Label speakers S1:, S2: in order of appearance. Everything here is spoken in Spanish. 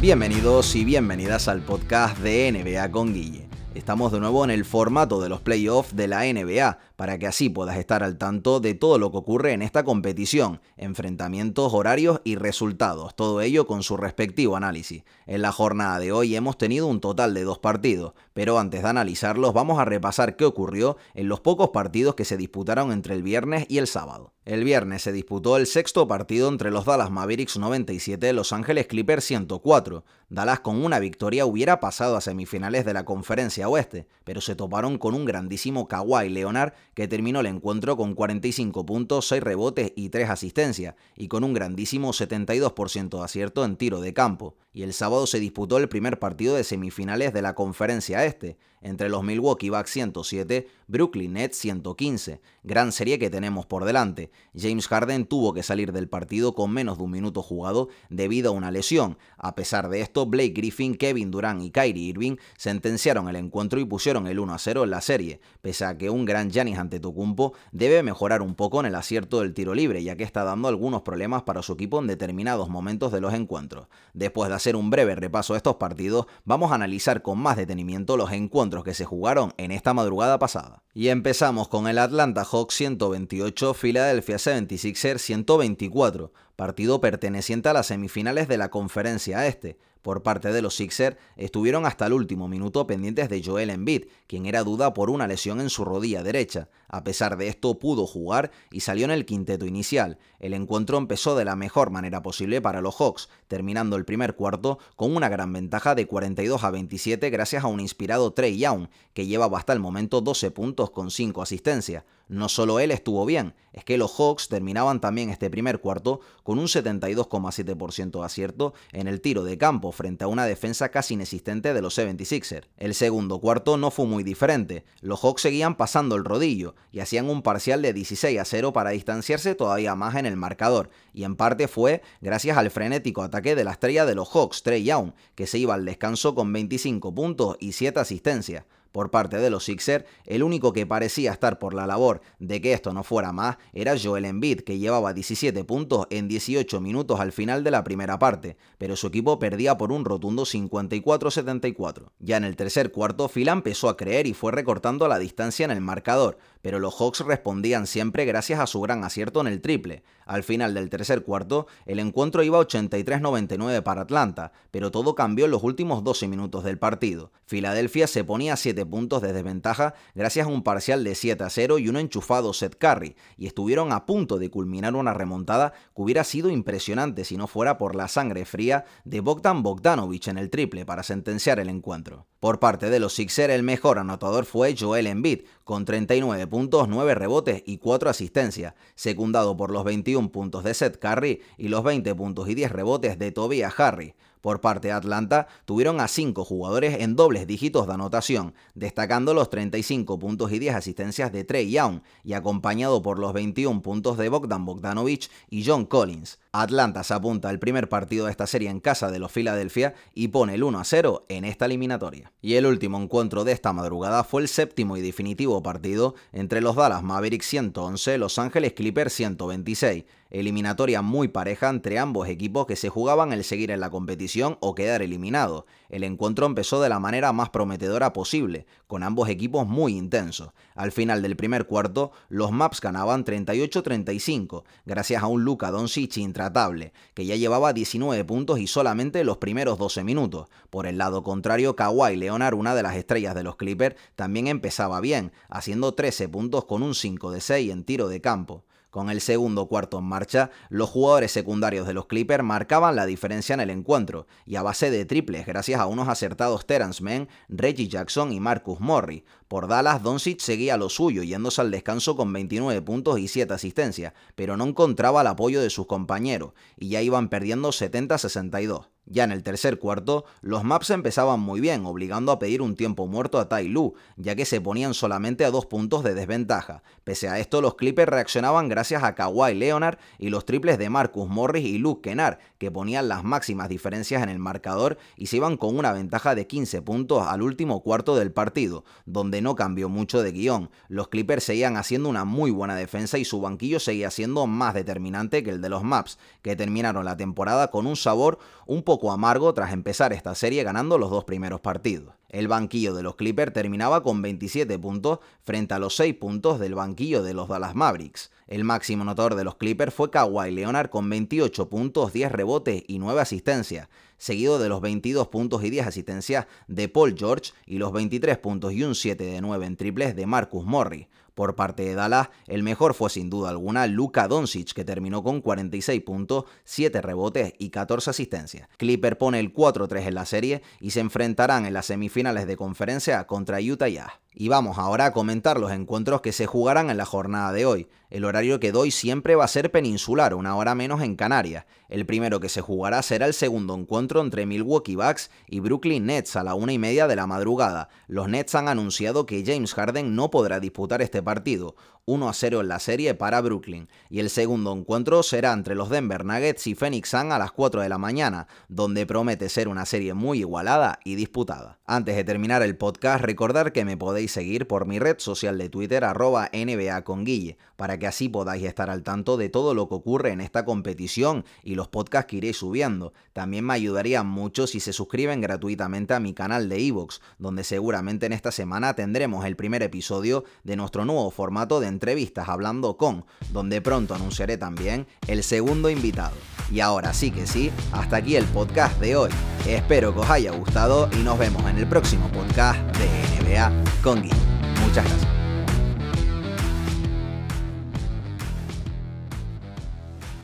S1: Bienvenidos y bienvenidas al podcast de NBA con Guille. Estamos de nuevo en el formato de los playoffs de la NBA, para que así puedas estar al tanto de todo lo que ocurre en esta competición, enfrentamientos, horarios y resultados, todo ello con su respectivo análisis. En la jornada de hoy hemos tenido un total de dos partidos, pero antes de analizarlos vamos a repasar qué ocurrió en los pocos partidos que se disputaron entre el viernes y el sábado. El viernes se disputó el sexto partido entre los Dallas Mavericks 97 y Los Ángeles Clippers 104. Dallas con una victoria hubiera pasado a semifinales de la conferencia oeste, pero se toparon con un grandísimo Kawhi Leonard que terminó el encuentro con 45 puntos, 6 rebotes y 3 asistencias, y con un grandísimo 72% de acierto en tiro de campo. Y el sábado se disputó el primer partido de semifinales de la conferencia este, entre los Milwaukee Bucks 107, Brooklyn Nets 115. Gran serie que tenemos por delante. James Harden tuvo que salir del partido con menos de un minuto jugado debido a una lesión. A pesar de esto, Blake Griffin, Kevin Durant y Kyrie Irving sentenciaron el encuentro y pusieron el 1 a 0 en la serie, pese a que un gran Giannis Antetokounmpo debe mejorar un poco en el acierto del tiro libre, ya que está dando algunos problemas para su equipo en determinados momentos de los encuentros. Después de hacer un breve repaso de estos partidos, vamos a analizar con más detenimiento los encuentros que se jugaron en esta madrugada pasada. Y empezamos con el Atlanta Hawks 128, Philadelphia 76ers 124, partido perteneciente a las semifinales de la conferencia este. Por parte de los Sixers, estuvieron hasta el último minuto pendientes de Joel Embiid, quien era duda por una lesión en su rodilla derecha. A pesar de esto, pudo jugar y salió en el quinteto inicial. El encuentro empezó de la mejor manera posible para los Hawks, terminando el primer cuarto con una gran ventaja de 42 a 27 gracias a un inspirado Trey Young, que llevaba hasta el momento 12 puntos con 5 asistencias. No solo él estuvo bien, es que los Hawks terminaban también este primer cuarto con un 72,7% de acierto en el tiro de campo frente a una defensa casi inexistente de los 76ers. El segundo cuarto no fue muy diferente, los Hawks seguían pasando el rodillo y hacían un parcial de 16 a 0 para distanciarse todavía más en el marcador, y en parte fue gracias al frenético ataque de la estrella de los Hawks, Trey Young, que se iba al descanso con 25 puntos y 7 asistencias. Por parte de los Sixers, el único que parecía estar por la labor de que esto no fuera más era Joel Embiid, que llevaba 17 puntos en 18 minutos al final de la primera parte, pero su equipo perdía por un rotundo 54-74. Ya en el tercer cuarto, Fila empezó a creer y fue recortando la distancia en el marcador, pero los Hawks respondían siempre gracias a su gran acierto en el triple. Al final del tercer cuarto, el encuentro iba 83-99 para Atlanta, pero todo cambió en los últimos 12 minutos del partido. Filadelfia se ponía 7 puntos de desventaja gracias a un parcial de 7 a 0 y un enchufado set carry, y estuvieron a punto de culminar una remontada que hubiera sido impresionante si no fuera por la sangre fría de Bogdan Bogdanovic en el triple para sentenciar el encuentro. Por parte de los Sixers, el mejor anotador fue Joel Embiid, con 39 puntos, 9 rebotes y 4 asistencias, secundado por los 21 puntos de Seth Curry y los 20 puntos y 10 rebotes de Tobias Harry. Por parte de Atlanta, tuvieron a 5 jugadores en dobles dígitos de anotación, destacando los 35 puntos y 10 asistencias de Trey Young, y acompañado por los 21 puntos de Bogdan Bogdanovich y John Collins. Atlanta se apunta al primer partido de esta serie en casa de los Philadelphia y pone el 1 a 0 en esta eliminatoria. Y el último encuentro de esta madrugada fue el séptimo y definitivo partido entre los Dallas Mavericks 111 Los Ángeles Clippers 126 eliminatoria muy pareja entre ambos equipos que se jugaban el seguir en la competición o quedar eliminado. El encuentro empezó de la manera más prometedora posible, con ambos equipos muy intensos. Al final del primer cuarto, los Maps ganaban 38-35, gracias a un Luka Doncic intratable, que ya llevaba 19 puntos y solamente los primeros 12 minutos. Por el lado contrario, Kawhi Leonard, una de las estrellas de los Clippers, también empezaba bien, haciendo 13 puntos con un 5 de 6 en tiro de campo. Con el segundo cuarto en marcha, los jugadores secundarios de los Clippers marcaban la diferencia en el encuentro, y a base de triples gracias a unos acertados Terence Mann, Reggie Jackson y Marcus Morris. Por Dallas, Doncic seguía lo suyo, yéndose al descanso con 29 puntos y 7 asistencias, pero no encontraba el apoyo de sus compañeros, y ya iban perdiendo 70-62. Ya en el tercer cuarto, los Maps empezaban muy bien, obligando a pedir un tiempo muerto a Tai Lu, ya que se ponían solamente a dos puntos de desventaja. Pese a esto, los Clippers reaccionaban gracias a Kawhi Leonard y los triples de Marcus Morris y Luke Kennard, que ponían las máximas diferencias en el marcador y se iban con una ventaja de 15 puntos al último cuarto del partido, donde no cambió mucho de guion. Los Clippers seguían haciendo una muy buena defensa y su banquillo seguía siendo más determinante que el de los Maps, que terminaron la temporada con un sabor un poco poco amargo tras empezar esta serie ganando los dos primeros partidos. El banquillo de los Clippers terminaba con 27 puntos frente a los 6 puntos del banquillo de los Dallas Mavericks. El máximo anotador de los Clippers fue Kawhi Leonard con 28 puntos, 10 rebotes y 9 asistencias, seguido de los 22 puntos y 10 asistencias de Paul George y los 23 puntos y un 7 de 9 en triples de Marcus Morris. Por parte de Dallas, el mejor fue sin duda alguna Luka Doncic, que terminó con 46 puntos, 7 rebotes y 14 asistencias. Clipper pone el 4-3 en la serie y se enfrentarán en las semifinales de conferencia contra Utah Jazz. Y vamos ahora a comentar los encuentros que se jugarán en la jornada de hoy. El horario que doy siempre va a ser peninsular, una hora menos en Canarias. El primero que se jugará será el segundo encuentro entre Milwaukee Bucks y Brooklyn Nets a la una y media de la madrugada. Los Nets han anunciado que James Harden no podrá disputar este partido, 1 a 0 en la serie para Brooklyn. Y el segundo encuentro será entre los Denver Nuggets y Phoenix Sun a las 4 de la mañana, donde promete ser una serie muy igualada y disputada. Antes de terminar el podcast, recordar que me podéis seguir por mi red social de Twitter arroba NBA con Guille, para que así podáis estar al tanto de todo lo que ocurre en esta competición y los podcasts que iré subiendo. También me ayudaría mucho si se suscriben gratuitamente a mi canal de Evox, donde seguramente en esta semana tendremos el primer episodio de nuestro nuevo formato de entrevistas hablando con, donde pronto anunciaré también el segundo invitado. Y ahora sí que sí, hasta aquí el podcast de hoy. Espero que os haya gustado y nos vemos en el próximo podcast de NBA con Muchas gracias.